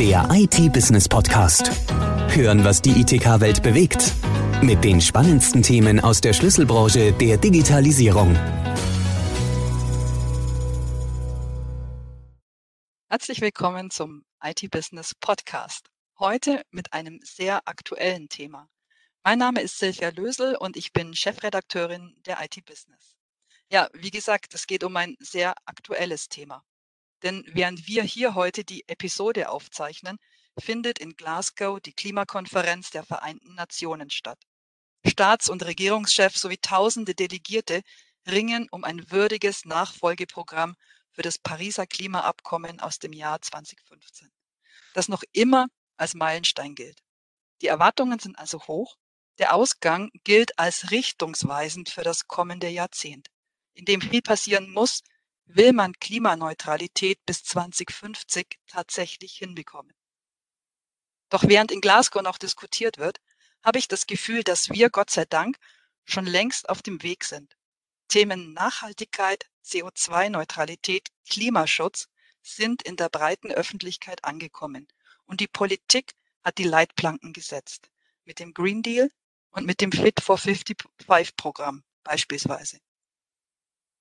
Der IT-Business-Podcast. Hören, was die ITK-Welt bewegt. Mit den spannendsten Themen aus der Schlüsselbranche der Digitalisierung. Herzlich willkommen zum IT-Business-Podcast. Heute mit einem sehr aktuellen Thema. Mein Name ist Silvia Lösel und ich bin Chefredakteurin der IT-Business. Ja, wie gesagt, es geht um ein sehr aktuelles Thema. Denn während wir hier heute die Episode aufzeichnen, findet in Glasgow die Klimakonferenz der Vereinten Nationen statt. Staats- und Regierungschefs sowie tausende Delegierte ringen um ein würdiges Nachfolgeprogramm für das Pariser Klimaabkommen aus dem Jahr 2015, das noch immer als Meilenstein gilt. Die Erwartungen sind also hoch. Der Ausgang gilt als richtungsweisend für das kommende Jahrzehnt, in dem viel passieren muss, will man Klimaneutralität bis 2050 tatsächlich hinbekommen. Doch während in Glasgow noch diskutiert wird, habe ich das Gefühl, dass wir, Gott sei Dank, schon längst auf dem Weg sind. Themen Nachhaltigkeit, CO2-Neutralität, Klimaschutz sind in der breiten Öffentlichkeit angekommen und die Politik hat die Leitplanken gesetzt, mit dem Green Deal und mit dem Fit for 55 Programm beispielsweise.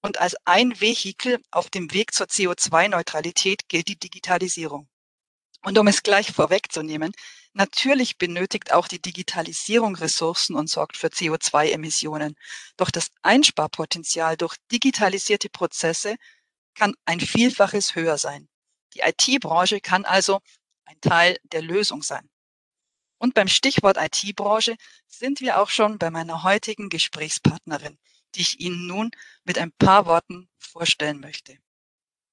Und als ein Vehikel auf dem Weg zur CO2-Neutralität gilt die Digitalisierung. Und um es gleich vorwegzunehmen, natürlich benötigt auch die Digitalisierung Ressourcen und sorgt für CO2-Emissionen. Doch das Einsparpotenzial durch digitalisierte Prozesse kann ein Vielfaches höher sein. Die IT-Branche kann also ein Teil der Lösung sein. Und beim Stichwort IT-Branche sind wir auch schon bei meiner heutigen Gesprächspartnerin die ich Ihnen nun mit ein paar Worten vorstellen möchte.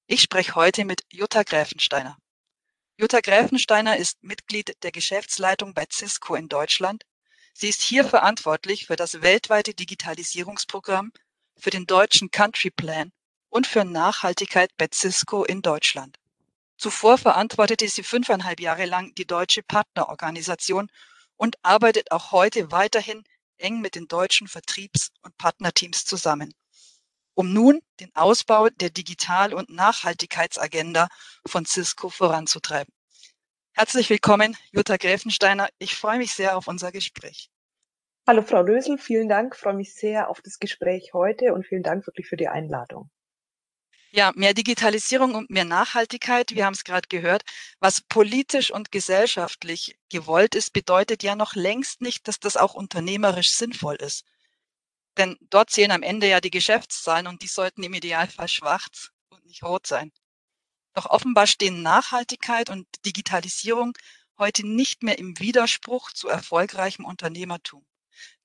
Ich spreche heute mit Jutta Gräfensteiner. Jutta Gräfensteiner ist Mitglied der Geschäftsleitung bei Cisco in Deutschland. Sie ist hier verantwortlich für das weltweite Digitalisierungsprogramm, für den deutschen Country Plan und für Nachhaltigkeit bei Cisco in Deutschland. Zuvor verantwortete sie fünfeinhalb Jahre lang die deutsche Partnerorganisation und arbeitet auch heute weiterhin eng mit den deutschen Vertriebs- und Partnerteams zusammen, um nun den Ausbau der Digital- und Nachhaltigkeitsagenda von Cisco voranzutreiben. Herzlich willkommen, Jutta Gräfensteiner. Ich freue mich sehr auf unser Gespräch. Hallo Frau Lösel, vielen Dank. Ich freue mich sehr auf das Gespräch heute und vielen Dank wirklich für die Einladung. Ja, mehr Digitalisierung und mehr Nachhaltigkeit, wir haben es gerade gehört, was politisch und gesellschaftlich gewollt ist, bedeutet ja noch längst nicht, dass das auch unternehmerisch sinnvoll ist. Denn dort zählen am Ende ja die Geschäftszahlen und die sollten im Idealfall schwarz und nicht rot sein. Doch offenbar stehen Nachhaltigkeit und Digitalisierung heute nicht mehr im Widerspruch zu erfolgreichem Unternehmertum.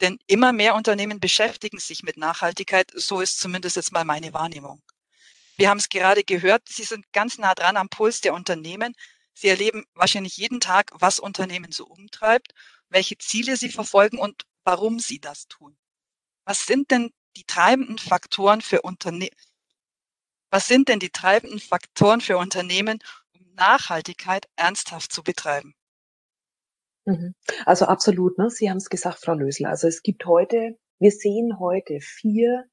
Denn immer mehr Unternehmen beschäftigen sich mit Nachhaltigkeit, so ist zumindest jetzt mal meine Wahrnehmung. Wir haben es gerade gehört, Sie sind ganz nah dran am Puls der Unternehmen. Sie erleben wahrscheinlich jeden Tag, was Unternehmen so umtreibt, welche Ziele sie verfolgen und warum sie das tun. Was sind denn die treibenden Faktoren für Unternehmen? Was sind denn die treibenden Faktoren für Unternehmen, um Nachhaltigkeit ernsthaft zu betreiben? Mhm. Also absolut, ne? Sie haben es gesagt, Frau Lösel. Also es gibt heute, wir sehen heute vier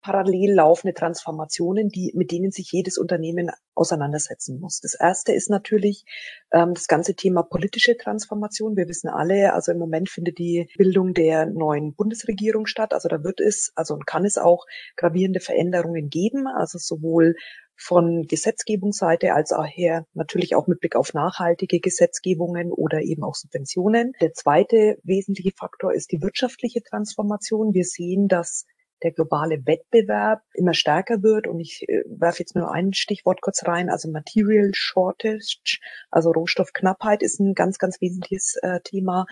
parallel laufende Transformationen, die, mit denen sich jedes Unternehmen auseinandersetzen muss. Das erste ist natürlich ähm, das ganze Thema politische Transformation. Wir wissen alle, also im Moment findet die Bildung der neuen Bundesregierung statt. Also da wird es, also und kann es auch gravierende Veränderungen geben, also sowohl von Gesetzgebungsseite als auch her natürlich auch mit Blick auf nachhaltige Gesetzgebungen oder eben auch Subventionen. Der zweite wesentliche Faktor ist die wirtschaftliche Transformation. Wir sehen, dass der globale Wettbewerb immer stärker wird. Und ich äh, werfe jetzt nur ein Stichwort kurz rein. Also Material Shortage, also Rohstoffknappheit ist ein ganz, ganz wesentliches äh, Thema.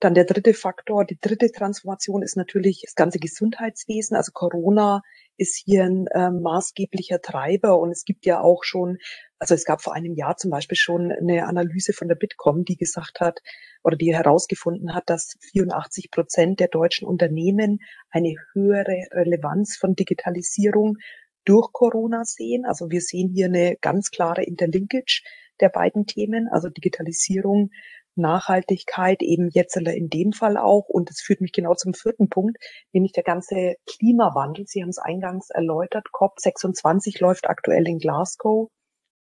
Dann der dritte Faktor, die dritte Transformation ist natürlich das ganze Gesundheitswesen. Also Corona ist hier ein äh, maßgeblicher Treiber und es gibt ja auch schon, also es gab vor einem Jahr zum Beispiel schon eine Analyse von der Bitkom, die gesagt hat oder die herausgefunden hat, dass 84 Prozent der deutschen Unternehmen eine höhere Relevanz von Digitalisierung durch Corona sehen. Also wir sehen hier eine ganz klare Interlinkage der beiden Themen, also Digitalisierung Nachhaltigkeit eben jetzt in dem Fall auch. Und das führt mich genau zum vierten Punkt, nämlich der ganze Klimawandel. Sie haben es eingangs erläutert. COP26 läuft aktuell in Glasgow.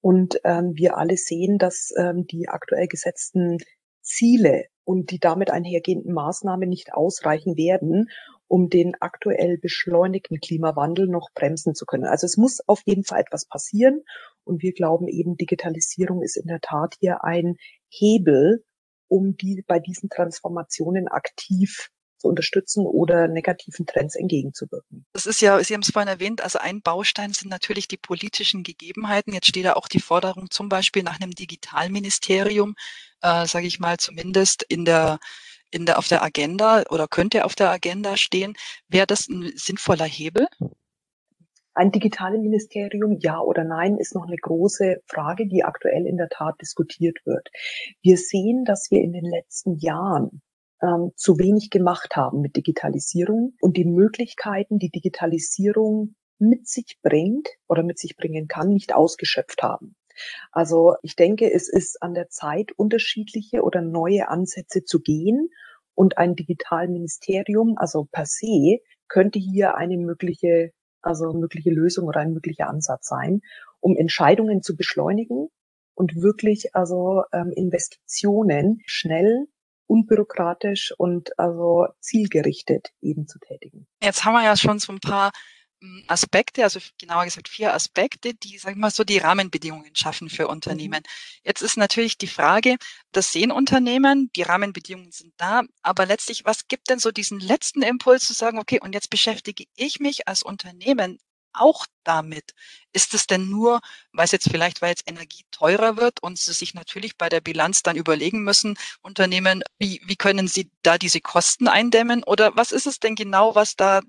Und ähm, wir alle sehen, dass ähm, die aktuell gesetzten Ziele und die damit einhergehenden Maßnahmen nicht ausreichen werden, um den aktuell beschleunigten Klimawandel noch bremsen zu können. Also es muss auf jeden Fall etwas passieren. Und wir glauben eben, Digitalisierung ist in der Tat hier ein Hebel, um die bei diesen Transformationen aktiv zu unterstützen oder negativen Trends entgegenzuwirken. Das ist ja, Sie haben es vorhin erwähnt, also ein Baustein sind natürlich die politischen Gegebenheiten. Jetzt steht da auch die Forderung zum Beispiel nach einem Digitalministerium, äh, sage ich mal zumindest in der in der, auf der Agenda oder könnte auf der Agenda stehen. Wäre das ein sinnvoller Hebel? Ein digitales Ministerium, ja oder nein, ist noch eine große Frage, die aktuell in der Tat diskutiert wird. Wir sehen, dass wir in den letzten Jahren ähm, zu wenig gemacht haben mit Digitalisierung und die Möglichkeiten, die Digitalisierung mit sich bringt oder mit sich bringen kann, nicht ausgeschöpft haben. Also ich denke, es ist an der Zeit, unterschiedliche oder neue Ansätze zu gehen. Und ein Digitalministerium, also per se, könnte hier eine mögliche, also mögliche Lösung oder ein möglicher Ansatz sein, um Entscheidungen zu beschleunigen und wirklich also ähm, Investitionen schnell unbürokratisch und also zielgerichtet eben zu tätigen. Jetzt haben wir ja schon so ein paar Aspekte, also genauer gesagt vier Aspekte, die, sag ich mal, so die Rahmenbedingungen schaffen für mhm. Unternehmen. Jetzt ist natürlich die Frage, das sehen Unternehmen, die Rahmenbedingungen sind da, aber letztlich, was gibt denn so diesen letzten Impuls zu sagen, okay, und jetzt beschäftige ich mich als Unternehmen auch damit? Ist es denn nur, weil es jetzt vielleicht, weil jetzt Energie teurer wird und sie sich natürlich bei der Bilanz dann überlegen müssen, Unternehmen, wie, wie können sie da diese Kosten eindämmen? Oder was ist es denn genau, was da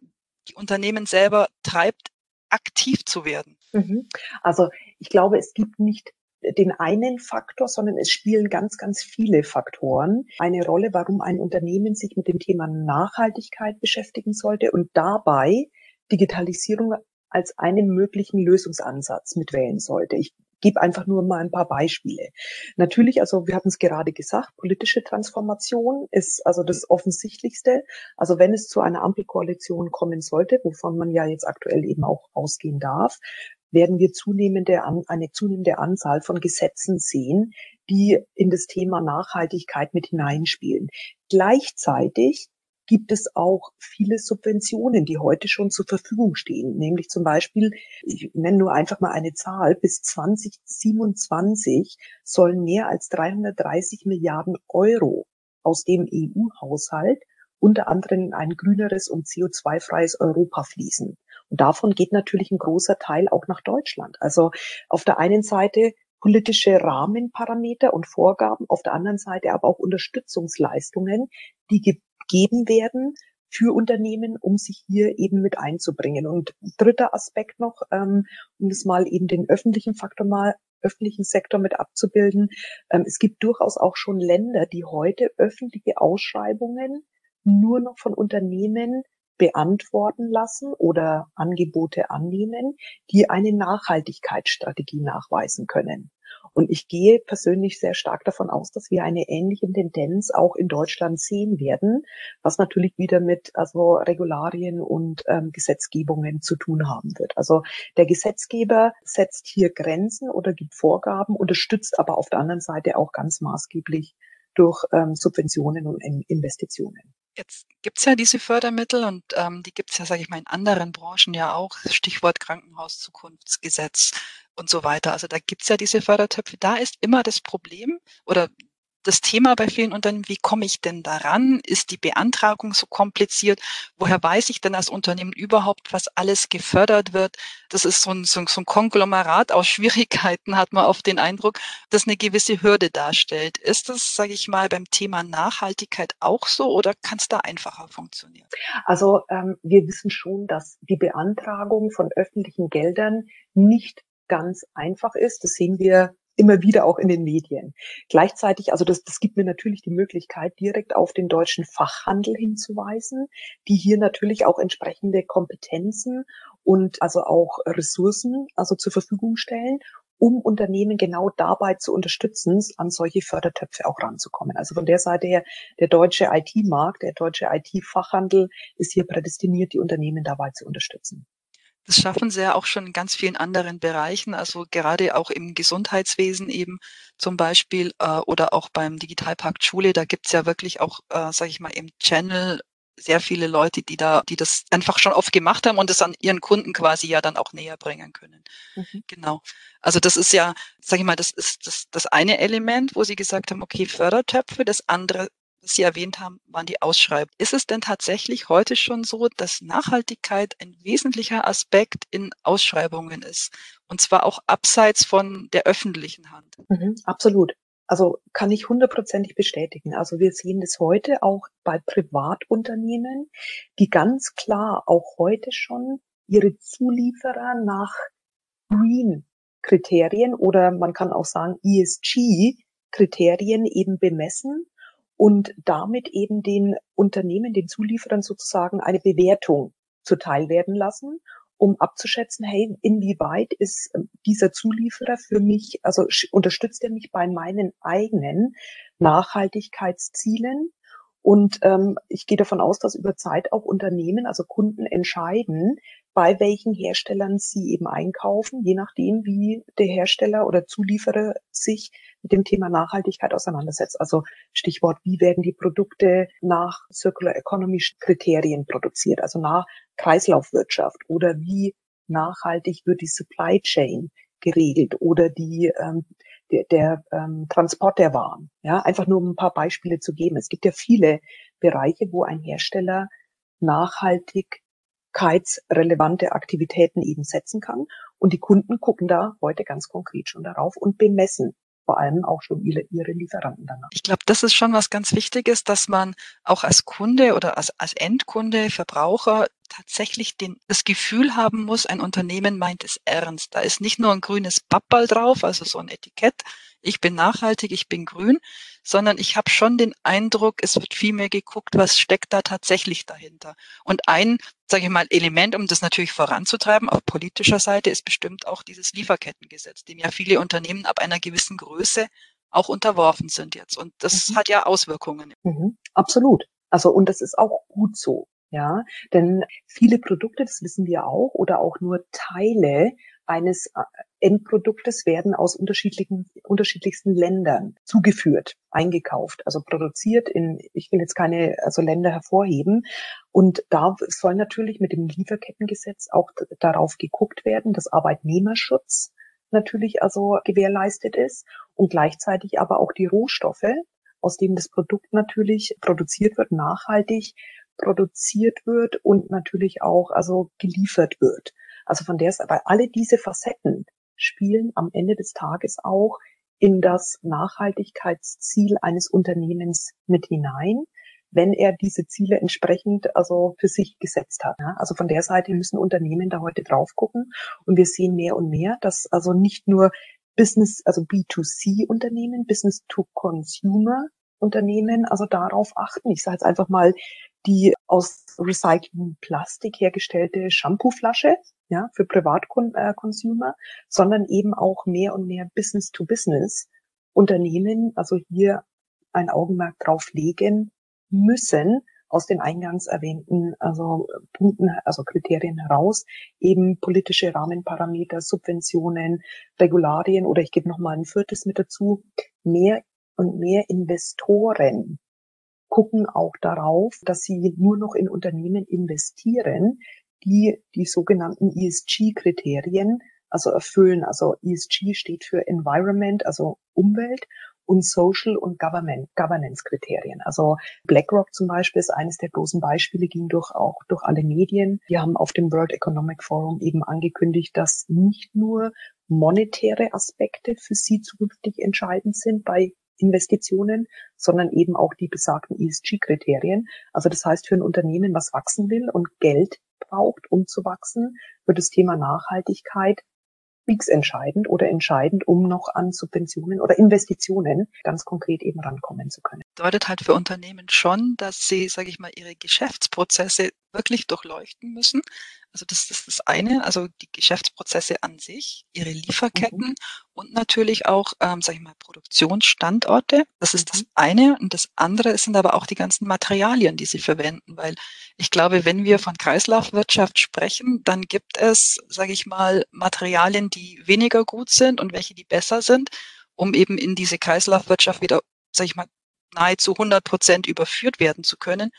die Unternehmen selber treibt, aktiv zu werden? Mhm. Also ich glaube, es gibt nicht den einen Faktor, sondern es spielen ganz, ganz viele Faktoren eine Rolle, warum ein Unternehmen sich mit dem Thema Nachhaltigkeit beschäftigen sollte und dabei Digitalisierung als einen möglichen Lösungsansatz mitwählen sollte. Ich gebe einfach nur mal ein paar Beispiele. Natürlich, also wir hatten es gerade gesagt, politische Transformation ist also das Offensichtlichste. Also wenn es zu einer Ampelkoalition kommen sollte, wovon man ja jetzt aktuell eben auch ausgehen darf, werden wir zunehmende, eine zunehmende Anzahl von Gesetzen sehen, die in das Thema Nachhaltigkeit mit hineinspielen. Gleichzeitig gibt es auch viele Subventionen, die heute schon zur Verfügung stehen. Nämlich zum Beispiel, ich nenne nur einfach mal eine Zahl, bis 2027 sollen mehr als 330 Milliarden Euro aus dem EU-Haushalt unter anderem in ein grüneres und CO2-freies Europa fließen. Und davon geht natürlich ein großer Teil auch nach Deutschland. Also auf der einen Seite politische Rahmenparameter und Vorgaben, auf der anderen Seite aber auch Unterstützungsleistungen, die geben werden für Unternehmen, um sich hier eben mit einzubringen. Und dritter Aspekt noch, ähm, um das mal eben den öffentlichen Faktor mal öffentlichen Sektor mit abzubilden. Ähm, es gibt durchaus auch schon Länder, die heute öffentliche Ausschreibungen nur noch von Unternehmen beantworten lassen oder Angebote annehmen, die eine Nachhaltigkeitsstrategie nachweisen können. Und ich gehe persönlich sehr stark davon aus, dass wir eine ähnliche Tendenz auch in Deutschland sehen werden, was natürlich wieder mit also Regularien und ähm, Gesetzgebungen zu tun haben wird. Also der Gesetzgeber setzt hier Grenzen oder gibt Vorgaben, unterstützt aber auf der anderen Seite auch ganz maßgeblich durch ähm, Subventionen und Investitionen. Jetzt gibt's ja diese Fördermittel und ähm, die gibt's ja, sage ich mal, in anderen Branchen ja auch. Stichwort Krankenhauszukunftsgesetz und so weiter. Also da gibt's ja diese Fördertöpfe. Da ist immer das Problem oder das Thema bei vielen Unternehmen, wie komme ich denn daran? Ist die Beantragung so kompliziert? Woher weiß ich denn als Unternehmen überhaupt, was alles gefördert wird? Das ist so ein, so ein Konglomerat aus Schwierigkeiten, hat man oft den Eindruck, das eine gewisse Hürde darstellt. Ist das, sage ich mal, beim Thema Nachhaltigkeit auch so oder kann es da einfacher funktionieren? Also ähm, wir wissen schon, dass die Beantragung von öffentlichen Geldern nicht ganz einfach ist. Das sehen wir immer wieder auch in den Medien. Gleichzeitig, also das, das gibt mir natürlich die Möglichkeit, direkt auf den deutschen Fachhandel hinzuweisen, die hier natürlich auch entsprechende Kompetenzen und also auch Ressourcen also zur Verfügung stellen, um Unternehmen genau dabei zu unterstützen, an solche Fördertöpfe auch ranzukommen. Also von der Seite her, der deutsche IT-Markt, der deutsche IT-Fachhandel ist hier prädestiniert, die Unternehmen dabei zu unterstützen. Das schaffen sie ja auch schon in ganz vielen anderen Bereichen, also gerade auch im Gesundheitswesen eben zum Beispiel äh, oder auch beim Digitalpakt Schule. Da gibt's ja wirklich auch, äh, sage ich mal, im Channel sehr viele Leute, die da, die das einfach schon oft gemacht haben und es an ihren Kunden quasi ja dann auch näher bringen können. Mhm. Genau. Also das ist ja, sage ich mal, das ist das, das eine Element, wo Sie gesagt haben, okay, Fördertöpfe. Das andere Sie erwähnt haben, waren die Ausschreibungen. Ist es denn tatsächlich heute schon so, dass Nachhaltigkeit ein wesentlicher Aspekt in Ausschreibungen ist? Und zwar auch abseits von der öffentlichen Hand? Mhm, absolut. Also kann ich hundertprozentig bestätigen. Also wir sehen das heute auch bei Privatunternehmen, die ganz klar auch heute schon ihre Zulieferer nach Green Kriterien oder man kann auch sagen ESG Kriterien eben bemessen und damit eben den Unternehmen, den Zulieferern sozusagen eine Bewertung zuteil werden lassen, um abzuschätzen, hey, inwieweit ist ähm, dieser Zulieferer für mich, also unterstützt er mich bei meinen eigenen Nachhaltigkeitszielen? Und ähm, ich gehe davon aus, dass über Zeit auch Unternehmen, also Kunden entscheiden, bei welchen Herstellern sie eben einkaufen, je nachdem, wie der Hersteller oder Zulieferer sich mit dem Thema Nachhaltigkeit auseinandersetzt. Also Stichwort, wie werden die Produkte nach Circular Economy Kriterien produziert, also nach Kreislaufwirtschaft oder wie nachhaltig wird die Supply Chain geregelt oder die ähm, der, der ähm, Transport der Waren. Ja, einfach nur um ein paar Beispiele zu geben. Es gibt ja viele Bereiche, wo ein Hersteller nachhaltigkeitsrelevante Aktivitäten eben setzen kann. Und die Kunden gucken da heute ganz konkret schon darauf und bemessen vor allem auch schon ihre, ihre Lieferanten danach. Ich glaube, das ist schon was ganz Wichtiges, dass man auch als Kunde oder als, als Endkunde, Verbraucher tatsächlich den, das Gefühl haben muss, ein Unternehmen meint es ernst. Da ist nicht nur ein grünes Pappball drauf, also so ein Etikett, ich bin nachhaltig, ich bin grün, sondern ich habe schon den Eindruck, es wird viel mehr geguckt, was steckt da tatsächlich dahinter. Und ein, sage ich mal, Element, um das natürlich voranzutreiben, auf politischer Seite, ist bestimmt auch dieses Lieferkettengesetz, dem ja viele Unternehmen ab einer gewissen Größe auch unterworfen sind jetzt. Und das mhm. hat ja Auswirkungen. Mhm, absolut. Also, und das ist auch gut so. Ja, denn viele Produkte, das wissen wir auch, oder auch nur Teile eines äh, Endproduktes werden aus unterschiedlichen, unterschiedlichsten Ländern zugeführt, eingekauft, also produziert in, ich will jetzt keine also Länder hervorheben. Und da soll natürlich mit dem Lieferkettengesetz auch darauf geguckt werden, dass Arbeitnehmerschutz natürlich also gewährleistet ist und gleichzeitig aber auch die Rohstoffe, aus denen das Produkt natürlich produziert wird, nachhaltig produziert wird und natürlich auch also geliefert wird. Also von der Seite, alle diese Facetten spielen am Ende des Tages auch in das Nachhaltigkeitsziel eines Unternehmens mit hinein, wenn er diese Ziele entsprechend also für sich gesetzt hat. Also von der Seite müssen Unternehmen da heute drauf gucken und wir sehen mehr und mehr, dass also nicht nur Business, also B2C Unternehmen, Business to Consumer Unternehmen also darauf achten. Ich sage jetzt einfach mal die aus recyceltem Plastik hergestellte Shampooflasche, ja, für Privatconsumer, äh, sondern eben auch mehr und mehr Business-to-Business Unternehmen, also hier ein Augenmerk drauf legen müssen, aus den eingangs erwähnten also Punkten, also Kriterien heraus, eben politische Rahmenparameter, Subventionen, Regularien oder ich gebe noch mal ein viertes mit dazu, mehr und mehr Investoren gucken auch darauf, dass sie nur noch in Unternehmen investieren, die die sogenannten ESG-Kriterien also erfüllen. Also ESG steht für Environment, also Umwelt und Social und Governance-Kriterien. Also BlackRock zum Beispiel ist eines der großen Beispiele, ging durch auch durch alle Medien. Die haben auf dem World Economic Forum eben angekündigt, dass nicht nur monetäre Aspekte für sie zukünftig entscheidend sind bei Investitionen, sondern eben auch die besagten ESG-Kriterien. Also das heißt, für ein Unternehmen, was wachsen will und Geld braucht, um zu wachsen, wird das Thema Nachhaltigkeit entscheidend oder entscheidend, um noch an Subventionen oder Investitionen ganz konkret eben rankommen zu können. Bedeutet halt für Unternehmen schon, dass sie, sage ich mal, ihre Geschäftsprozesse wirklich durchleuchten müssen. Also das ist das eine, also die Geschäftsprozesse an sich, ihre Lieferketten mhm. und natürlich auch, ähm, sage ich mal, Produktionsstandorte. Das ist das mhm. eine. Und das andere sind aber auch die ganzen Materialien, die sie verwenden, weil ich glaube, wenn wir von Kreislaufwirtschaft sprechen, dann gibt es, sage ich mal, Materialien, die weniger gut sind und welche, die besser sind, um eben in diese Kreislaufwirtschaft wieder, sage ich mal, nahezu 100 Prozent überführt werden zu können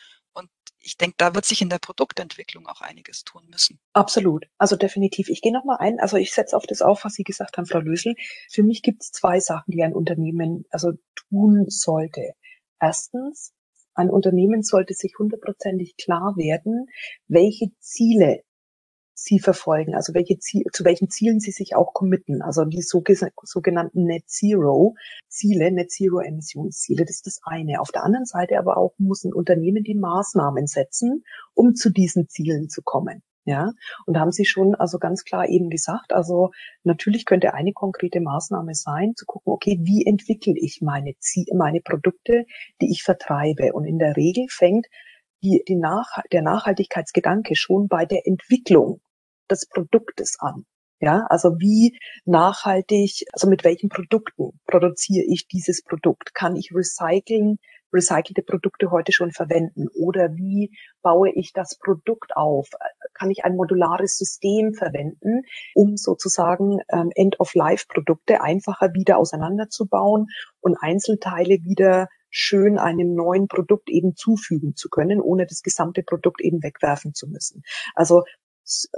ich denke, da wird sich in der Produktentwicklung auch einiges tun müssen. Absolut. Also definitiv. Ich gehe nochmal ein. Also ich setze auf das auf, was Sie gesagt haben, Frau Lösel. Für mich gibt es zwei Sachen, die ein Unternehmen also tun sollte. Erstens, ein Unternehmen sollte sich hundertprozentig klar werden, welche Ziele sie verfolgen, also welche Ziel, zu welchen Zielen sie sich auch committen, also die sogenannten Net Zero Ziele, Net Zero Emissionsziele, das ist das eine. Auf der anderen Seite aber auch muss ein Unternehmen die Maßnahmen setzen, um zu diesen Zielen zu kommen. Ja, und haben Sie schon also ganz klar eben gesagt, also natürlich könnte eine konkrete Maßnahme sein, zu gucken, okay, wie entwickle ich meine, Ziele, meine Produkte, die ich vertreibe? Und in der Regel fängt die, die Nach der Nachhaltigkeitsgedanke schon bei der Entwicklung des Produktes an. Ja, also wie nachhaltig, also mit welchen Produkten produziere ich dieses Produkt? Kann ich recyceln, recycelte Produkte heute schon verwenden? Oder wie baue ich das Produkt auf? Kann ich ein modulares System verwenden, um sozusagen ähm, End-of-Life-Produkte einfacher wieder auseinanderzubauen und Einzelteile wieder schön einem neuen Produkt eben zufügen zu können, ohne das gesamte Produkt eben wegwerfen zu müssen. Also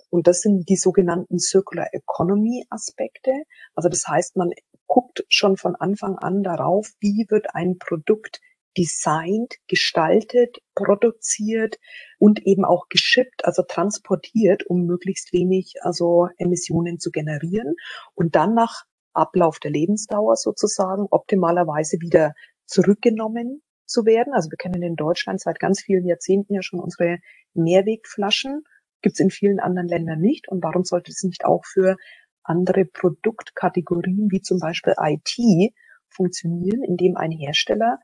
und das sind die sogenannten Circular Economy Aspekte. Also das heißt, man guckt schon von Anfang an darauf, wie wird ein Produkt designt, gestaltet, produziert und eben auch geschippt, also transportiert, um möglichst wenig also Emissionen zu generieren und dann nach Ablauf der Lebensdauer sozusagen optimalerweise wieder zurückgenommen zu werden. Also wir kennen in Deutschland seit ganz vielen Jahrzehnten ja schon unsere Mehrwegflaschen. Gibt es in vielen anderen Ländern nicht. Und warum sollte es nicht auch für andere Produktkategorien wie zum Beispiel IT funktionieren, indem ein Hersteller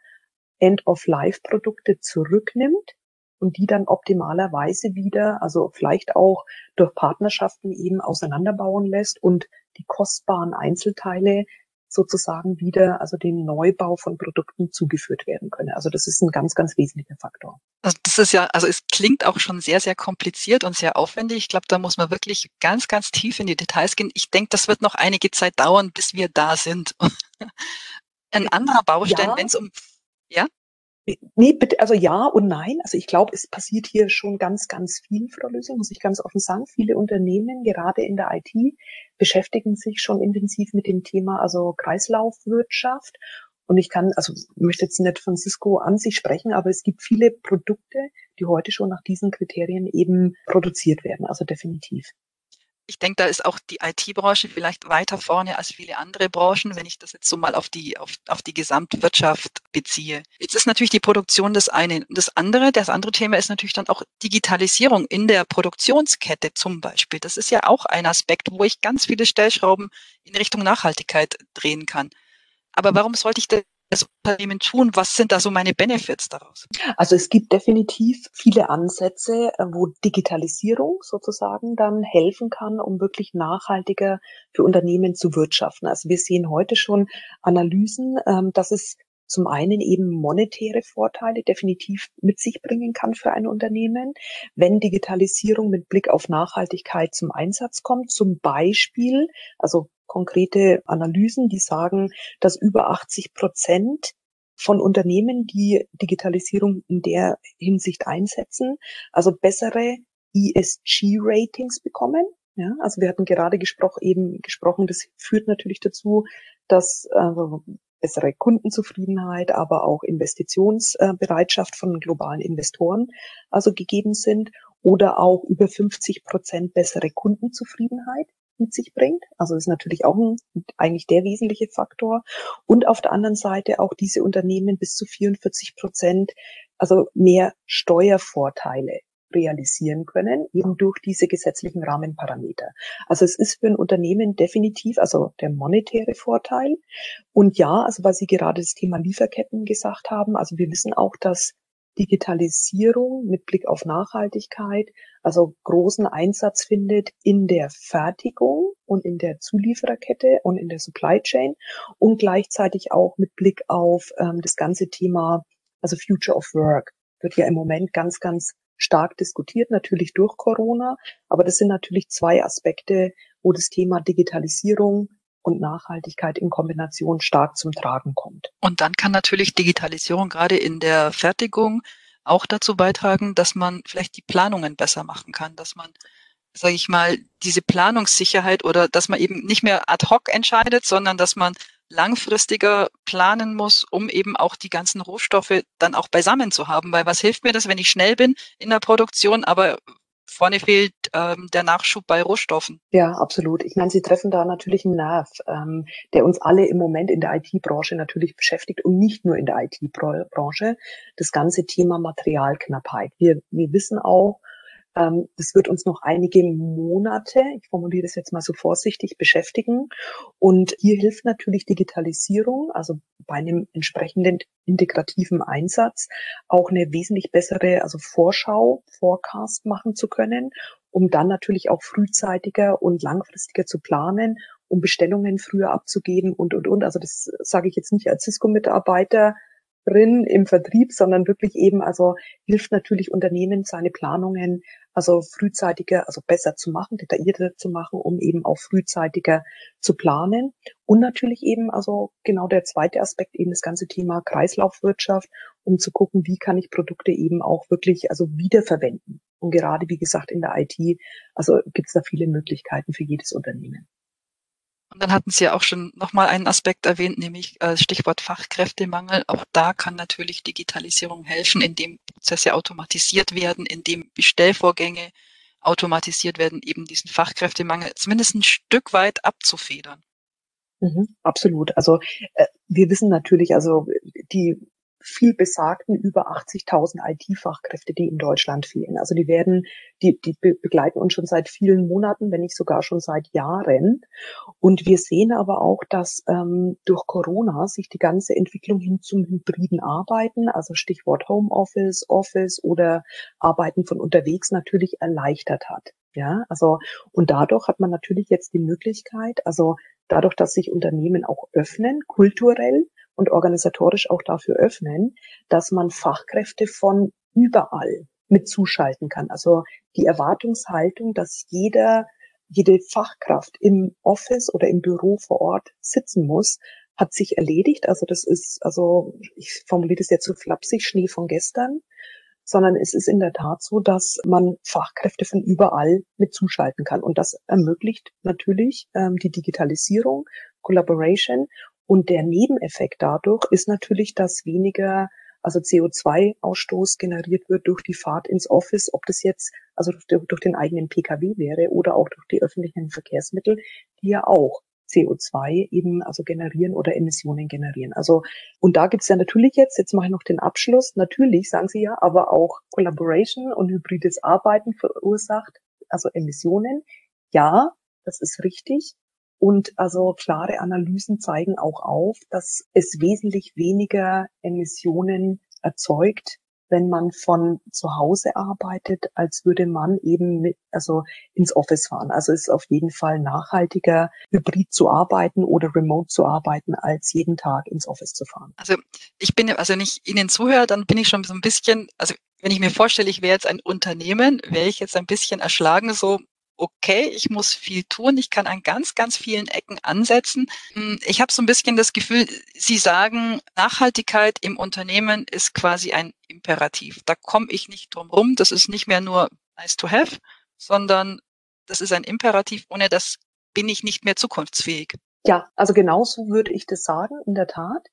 End-of-Life-Produkte zurücknimmt und die dann optimalerweise wieder, also vielleicht auch durch Partnerschaften eben auseinanderbauen lässt und die kostbaren Einzelteile sozusagen wieder, also dem Neubau von Produkten zugeführt werden könne. Also das ist ein ganz, ganz wesentlicher Faktor. Also das ist ja, also es klingt auch schon sehr, sehr kompliziert und sehr aufwendig. Ich glaube, da muss man wirklich ganz, ganz tief in die Details gehen. Ich denke, das wird noch einige Zeit dauern, bis wir da sind. ein anderer Baustein, ja. wenn es um, ja? Nee, bitte, also ja und nein. Also ich glaube, es passiert hier schon ganz, ganz viel, Frau Lösing, muss ich ganz offen sagen. Viele Unternehmen, gerade in der IT, beschäftigen sich schon intensiv mit dem Thema, also Kreislaufwirtschaft. Und ich kann, also möchte jetzt nicht von Cisco an sich sprechen, aber es gibt viele Produkte, die heute schon nach diesen Kriterien eben produziert werden. Also definitiv ich denke, da ist auch die IT-Branche vielleicht weiter vorne als viele andere Branchen, wenn ich das jetzt so mal auf die, auf, auf die Gesamtwirtschaft beziehe. Jetzt ist natürlich die Produktion das eine. Das andere, das andere Thema ist natürlich dann auch Digitalisierung in der Produktionskette zum Beispiel. Das ist ja auch ein Aspekt, wo ich ganz viele Stellschrauben in Richtung Nachhaltigkeit drehen kann. Aber warum sollte ich das Unternehmen tun? Was sind da so meine Benefits daraus? Also es gibt definitiv viele Ansätze, äh, wo Digitalisierung sozusagen dann helfen kann, um wirklich nachhaltiger für Unternehmen zu wirtschaften. Also wir sehen heute schon Analysen, ähm, dass es zum einen eben monetäre Vorteile definitiv mit sich bringen kann für ein Unternehmen, wenn Digitalisierung mit Blick auf Nachhaltigkeit zum Einsatz kommt. Zum Beispiel, also konkrete Analysen, die sagen, dass über 80 Prozent von Unternehmen, die Digitalisierung in der Hinsicht einsetzen, also bessere ESG-Ratings bekommen. Ja, also wir hatten gerade gesprochen, eben gesprochen, das führt natürlich dazu, dass also bessere Kundenzufriedenheit, aber auch Investitionsbereitschaft von globalen Investoren also gegeben sind oder auch über 50 Prozent bessere Kundenzufriedenheit mit sich bringt. Also das ist natürlich auch ein, eigentlich der wesentliche Faktor. Und auf der anderen Seite auch diese Unternehmen bis zu 44 Prozent, also mehr Steuervorteile realisieren können, eben durch diese gesetzlichen Rahmenparameter. Also es ist für ein Unternehmen definitiv, also der monetäre Vorteil. Und ja, also weil Sie gerade das Thema Lieferketten gesagt haben, also wir wissen auch, dass Digitalisierung mit Blick auf Nachhaltigkeit, also großen Einsatz findet in der Fertigung und in der Zuliefererkette und in der Supply Chain und gleichzeitig auch mit Blick auf ähm, das ganze Thema, also Future of Work, wird ja im Moment ganz, ganz stark diskutiert, natürlich durch Corona. Aber das sind natürlich zwei Aspekte, wo das Thema Digitalisierung und Nachhaltigkeit in Kombination stark zum Tragen kommt. Und dann kann natürlich Digitalisierung gerade in der Fertigung auch dazu beitragen, dass man vielleicht die Planungen besser machen kann, dass man, sage ich mal, diese Planungssicherheit oder dass man eben nicht mehr ad hoc entscheidet, sondern dass man langfristiger planen muss, um eben auch die ganzen Rohstoffe dann auch beisammen zu haben. Weil was hilft mir das, wenn ich schnell bin in der Produktion, aber vorne fehlt ähm, der Nachschub bei Rohstoffen. Ja, absolut. Ich meine, Sie treffen da natürlich einen Nerv, ähm, der uns alle im Moment in der IT-Branche natürlich beschäftigt und nicht nur in der IT-Branche. Das ganze Thema Materialknappheit. Wir, wir wissen auch, ähm, das wird uns noch einige Monate, ich formuliere das jetzt mal so vorsichtig, beschäftigen. Und hier hilft natürlich Digitalisierung, also bei einem entsprechenden integrativen Einsatz auch eine wesentlich bessere, also Vorschau, Forecast machen zu können, um dann natürlich auch frühzeitiger und langfristiger zu planen um Bestellungen früher abzugeben und, und, und. Also das sage ich jetzt nicht als Cisco-Mitarbeiter, drin im Vertrieb, sondern wirklich eben, also hilft natürlich Unternehmen, seine Planungen also frühzeitiger, also besser zu machen, detaillierter zu machen, um eben auch frühzeitiger zu planen. Und natürlich eben, also genau der zweite Aspekt, eben das ganze Thema Kreislaufwirtschaft, um zu gucken, wie kann ich Produkte eben auch wirklich, also wiederverwenden. Und gerade, wie gesagt, in der IT, also gibt es da viele Möglichkeiten für jedes Unternehmen. Und dann hatten Sie ja auch schon nochmal einen Aspekt erwähnt, nämlich äh, Stichwort Fachkräftemangel. Auch da kann natürlich Digitalisierung helfen, indem Prozesse automatisiert werden, indem Bestellvorgänge automatisiert werden, eben diesen Fachkräftemangel zumindest ein Stück weit abzufedern. Mhm, absolut. Also äh, wir wissen natürlich, also die viel besagten über 80.000 IT-Fachkräfte, die in Deutschland fehlen. Also die werden, die, die begleiten uns schon seit vielen Monaten, wenn nicht sogar schon seit Jahren. Und wir sehen aber auch, dass ähm, durch Corona sich die ganze Entwicklung hin zum hybriden Arbeiten, also Stichwort Homeoffice, Office oder Arbeiten von unterwegs natürlich erleichtert hat. Ja, also und dadurch hat man natürlich jetzt die Möglichkeit, also dadurch, dass sich Unternehmen auch öffnen, kulturell, und organisatorisch auch dafür öffnen, dass man Fachkräfte von überall mit zuschalten kann. Also die Erwartungshaltung, dass jeder, jede Fachkraft im Office oder im Büro vor Ort sitzen muss, hat sich erledigt. Also das ist, also ich formuliere das jetzt so flapsig, Schnee von gestern, sondern es ist in der Tat so, dass man Fachkräfte von überall mit zuschalten kann. Und das ermöglicht natürlich ähm, die Digitalisierung, Collaboration und der Nebeneffekt dadurch ist natürlich, dass weniger also CO2-Ausstoß generiert wird durch die Fahrt ins Office, ob das jetzt also durch, durch, den eigenen Pkw wäre oder auch durch die öffentlichen Verkehrsmittel, die ja auch CO2 eben also generieren oder Emissionen generieren. Also und da gibt's ja natürlich jetzt, jetzt mache ich noch den Abschluss, natürlich sagen Sie ja, aber auch Collaboration und hybrides Arbeiten verursacht also Emissionen. Ja, das ist richtig. Und also klare Analysen zeigen auch auf, dass es wesentlich weniger Emissionen erzeugt, wenn man von zu Hause arbeitet, als würde man eben mit, also ins Office fahren. Also es ist auf jeden Fall nachhaltiger, hybrid zu arbeiten oder remote zu arbeiten, als jeden Tag ins Office zu fahren. Also ich bin, also wenn ich Ihnen zuhöre, dann bin ich schon so ein bisschen, also wenn ich mir vorstelle, ich wäre jetzt ein Unternehmen, wäre ich jetzt ein bisschen erschlagen, so, okay, ich muss viel tun, ich kann an ganz, ganz vielen Ecken ansetzen. Hm, ich habe so ein bisschen das Gefühl, Sie sagen, Nachhaltigkeit im Unternehmen ist quasi ein Imperativ. Da komme ich nicht drum rum. Das ist nicht mehr nur nice to have, sondern das ist ein Imperativ. Ohne das bin ich nicht mehr zukunftsfähig. Ja, also genauso würde ich das sagen, in der Tat.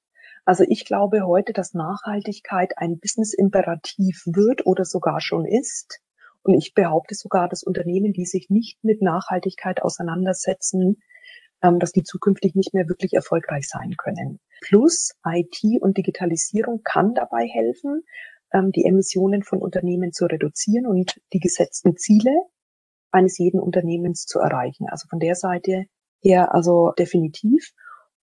Also ich glaube heute, dass Nachhaltigkeit ein Business-Imperativ wird oder sogar schon ist. Und ich behaupte sogar, dass Unternehmen, die sich nicht mit Nachhaltigkeit auseinandersetzen, ähm, dass die zukünftig nicht mehr wirklich erfolgreich sein können. Plus IT und Digitalisierung kann dabei helfen, ähm, die Emissionen von Unternehmen zu reduzieren und die gesetzten Ziele eines jeden Unternehmens zu erreichen. Also von der Seite her also definitiv.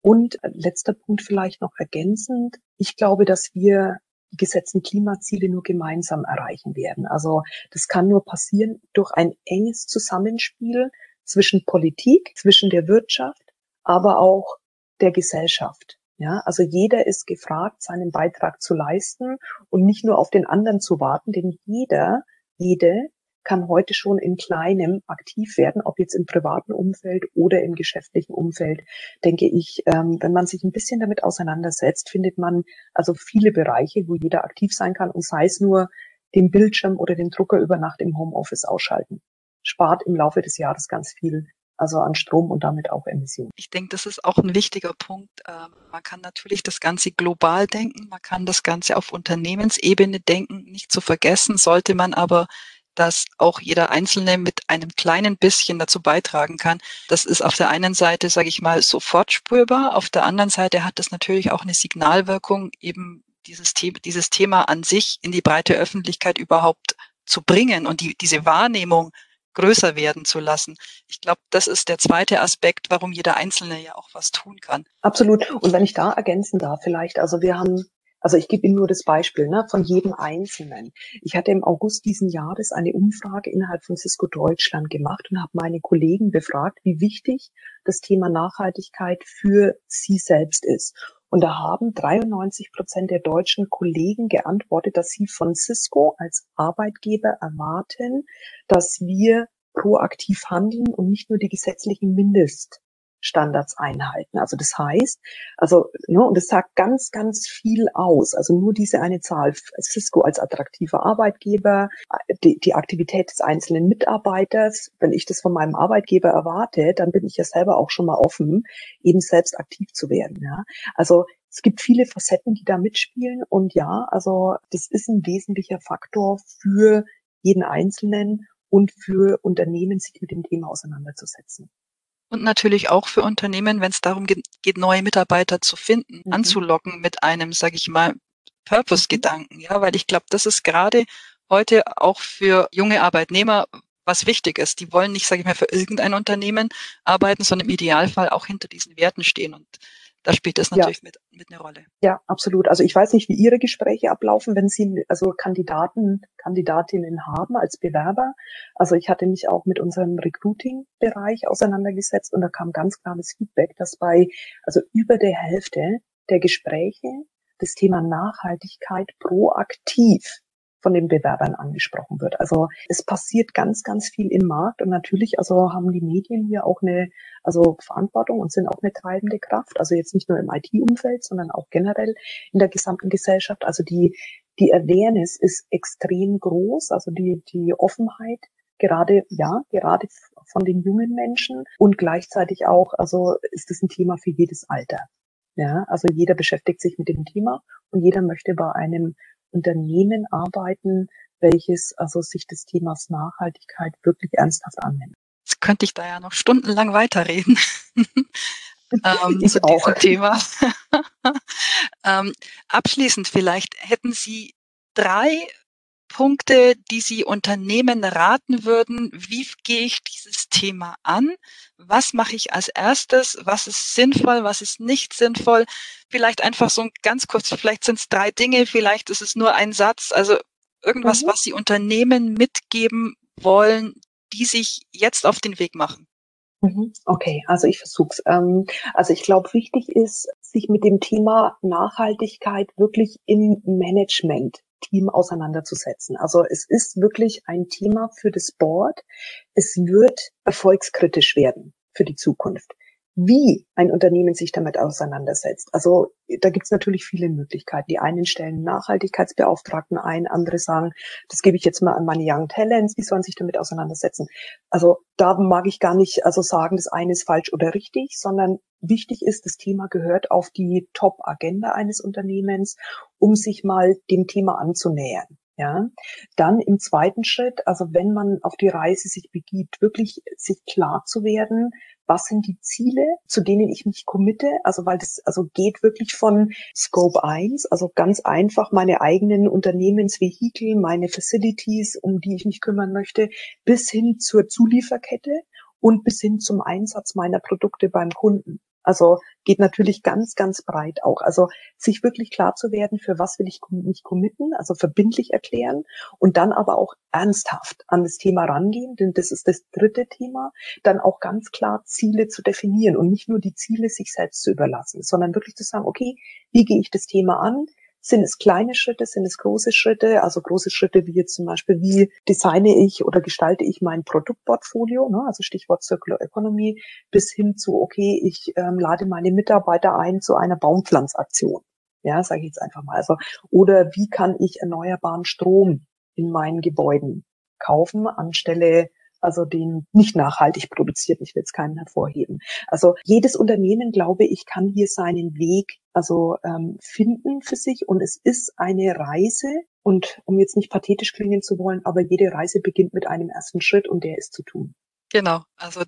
Und letzter Punkt vielleicht noch ergänzend. Ich glaube, dass wir die gesetzten Klimaziele nur gemeinsam erreichen werden. Also das kann nur passieren durch ein enges Zusammenspiel zwischen Politik, zwischen der Wirtschaft, aber auch der Gesellschaft. Ja, also jeder ist gefragt, seinen Beitrag zu leisten und nicht nur auf den anderen zu warten, denn jeder, jede kann heute schon in kleinem aktiv werden, ob jetzt im privaten Umfeld oder im geschäftlichen Umfeld, denke ich, ähm, wenn man sich ein bisschen damit auseinandersetzt, findet man also viele Bereiche, wo jeder aktiv sein kann und sei es nur den Bildschirm oder den Drucker über Nacht im Homeoffice ausschalten. Spart im Laufe des Jahres ganz viel also an Strom und damit auch Emissionen. Ich denke, das ist auch ein wichtiger Punkt. Ähm, man kann natürlich das Ganze global denken, man kann das Ganze auf Unternehmensebene denken. Nicht zu vergessen sollte man aber dass auch jeder Einzelne mit einem kleinen bisschen dazu beitragen kann. Das ist auf der einen Seite, sage ich mal, sofort spürbar. Auf der anderen Seite hat das natürlich auch eine Signalwirkung, eben dieses, The dieses Thema an sich in die breite Öffentlichkeit überhaupt zu bringen und die, diese Wahrnehmung größer werden zu lassen. Ich glaube, das ist der zweite Aspekt, warum jeder Einzelne ja auch was tun kann. Absolut. Und wenn ich da ergänzen darf, vielleicht, also wir haben also ich gebe Ihnen nur das Beispiel ne, von jedem Einzelnen. Ich hatte im August diesen Jahres eine Umfrage innerhalb von Cisco Deutschland gemacht und habe meine Kollegen befragt, wie wichtig das Thema Nachhaltigkeit für sie selbst ist. Und da haben 93 Prozent der deutschen Kollegen geantwortet, dass sie von Cisco als Arbeitgeber erwarten, dass wir proaktiv handeln und nicht nur die gesetzlichen Mindest Standards einhalten. Also das heißt, also ne, und das sagt ganz, ganz viel aus. Also nur diese eine Zahl, Cisco als attraktiver Arbeitgeber, die, die Aktivität des einzelnen Mitarbeiters. Wenn ich das von meinem Arbeitgeber erwarte, dann bin ich ja selber auch schon mal offen, eben selbst aktiv zu werden. Ja? Also es gibt viele Facetten, die da mitspielen und ja, also das ist ein wesentlicher Faktor für jeden Einzelnen und für Unternehmen, sich mit dem Thema auseinanderzusetzen. Und natürlich auch für Unternehmen, wenn es darum geht, neue Mitarbeiter zu finden, mhm. anzulocken mit einem, sage ich mal, Purpose-Gedanken. Ja, weil ich glaube, das ist gerade heute auch für junge Arbeitnehmer was wichtig ist. Die wollen nicht, sage ich mal, für irgendein Unternehmen arbeiten, sondern im Idealfall auch hinter diesen Werten stehen. Und da spielt das natürlich ja. mit, mit eine Rolle. Ja, absolut. Also ich weiß nicht, wie Ihre Gespräche ablaufen, wenn Sie also Kandidaten, Kandidatinnen haben als Bewerber. Also ich hatte mich auch mit unserem Recruiting-Bereich auseinandergesetzt und da kam ganz klares Feedback, dass bei also über der Hälfte der Gespräche das Thema Nachhaltigkeit proaktiv von den Bewerbern angesprochen wird. Also es passiert ganz, ganz viel im Markt und natürlich also haben die Medien hier auch eine also Verantwortung und sind auch eine treibende Kraft. Also jetzt nicht nur im IT-Umfeld, sondern auch generell in der gesamten Gesellschaft. Also die die Awareness ist extrem groß, also die die Offenheit gerade ja gerade von den jungen Menschen und gleichzeitig auch also ist es ein Thema für jedes Alter. Ja, also jeder beschäftigt sich mit dem Thema und jeder möchte bei einem Unternehmen arbeiten, welches also sich des Themas Nachhaltigkeit wirklich ernsthaft annimmt. Jetzt könnte ich da ja noch stundenlang weiterreden. ähm, ich zu auch. Thema. ähm, abschließend vielleicht hätten Sie drei Punkte, die Sie Unternehmen raten würden, wie gehe ich dieses Thema an? Was mache ich als erstes? Was ist sinnvoll? Was ist nicht sinnvoll? Vielleicht einfach so ganz kurz, vielleicht sind es drei Dinge, vielleicht ist es nur ein Satz. Also irgendwas, mhm. was Sie Unternehmen mitgeben wollen, die sich jetzt auf den Weg machen. Mhm. Okay, also ich versuch's. Ähm, also ich glaube, wichtig ist, sich mit dem Thema Nachhaltigkeit wirklich im Management Team auseinanderzusetzen. Also es ist wirklich ein Thema für das Board. Es wird erfolgskritisch werden für die Zukunft wie ein Unternehmen sich damit auseinandersetzt. Also da gibt es natürlich viele Möglichkeiten. Die einen stellen Nachhaltigkeitsbeauftragten ein, andere sagen, das gebe ich jetzt mal an meine Young Talents, die sollen sich damit auseinandersetzen. Also da mag ich gar nicht also sagen, das eine ist falsch oder richtig, sondern wichtig ist, das Thema gehört auf die Top-Agenda eines Unternehmens, um sich mal dem Thema anzunähern. Ja, dann im zweiten Schritt, also wenn man auf die Reise sich begibt, wirklich sich klar zu werden, was sind die Ziele, zu denen ich mich committe, also weil das also geht wirklich von Scope 1, also ganz einfach meine eigenen Unternehmensvehikel, meine Facilities, um die ich mich kümmern möchte, bis hin zur Zulieferkette und bis hin zum Einsatz meiner Produkte beim Kunden. Also geht natürlich ganz, ganz breit auch. Also sich wirklich klar zu werden, für was will ich mich committen, also verbindlich erklären und dann aber auch ernsthaft an das Thema rangehen, denn das ist das dritte Thema, dann auch ganz klar Ziele zu definieren und nicht nur die Ziele sich selbst zu überlassen, sondern wirklich zu sagen, okay, wie gehe ich das Thema an? Sind es kleine Schritte, sind es große Schritte? Also große Schritte wie jetzt zum Beispiel, wie designe ich oder gestalte ich mein Produktportfolio, ne? also Stichwort Circular Economy, bis hin zu, okay, ich ähm, lade meine Mitarbeiter ein zu einer Baumpflanzaktion. Ja, sage ich jetzt einfach mal. Also, oder wie kann ich erneuerbaren Strom in meinen Gebäuden kaufen, anstelle also den nicht nachhaltig produziert. Ich will es keinen hervorheben. Also jedes Unternehmen, glaube ich, kann hier seinen Weg also ähm, finden für sich und es ist eine Reise und um jetzt nicht pathetisch klingen zu wollen, aber jede Reise beginnt mit einem ersten Schritt und der ist zu tun. Genau, also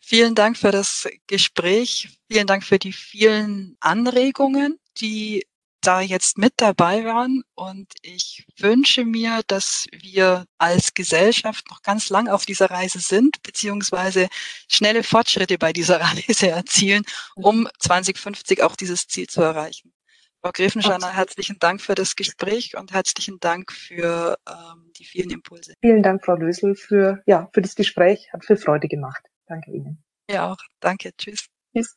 vielen Dank für das Gespräch, vielen Dank für die vielen Anregungen, die da jetzt mit dabei waren. Und ich wünsche mir, dass wir als Gesellschaft noch ganz lang auf dieser Reise sind, beziehungsweise schnelle Fortschritte bei dieser Reise erzielen, um 2050 auch dieses Ziel zu erreichen. Frau Grevenscheiner, herzlichen Dank für das Gespräch und herzlichen Dank für ähm, die vielen Impulse. Vielen Dank, Frau Lösel, für, ja, für das Gespräch. Hat viel Freude gemacht. Danke Ihnen. Ja, auch. Danke. Tschüss. Tschüss.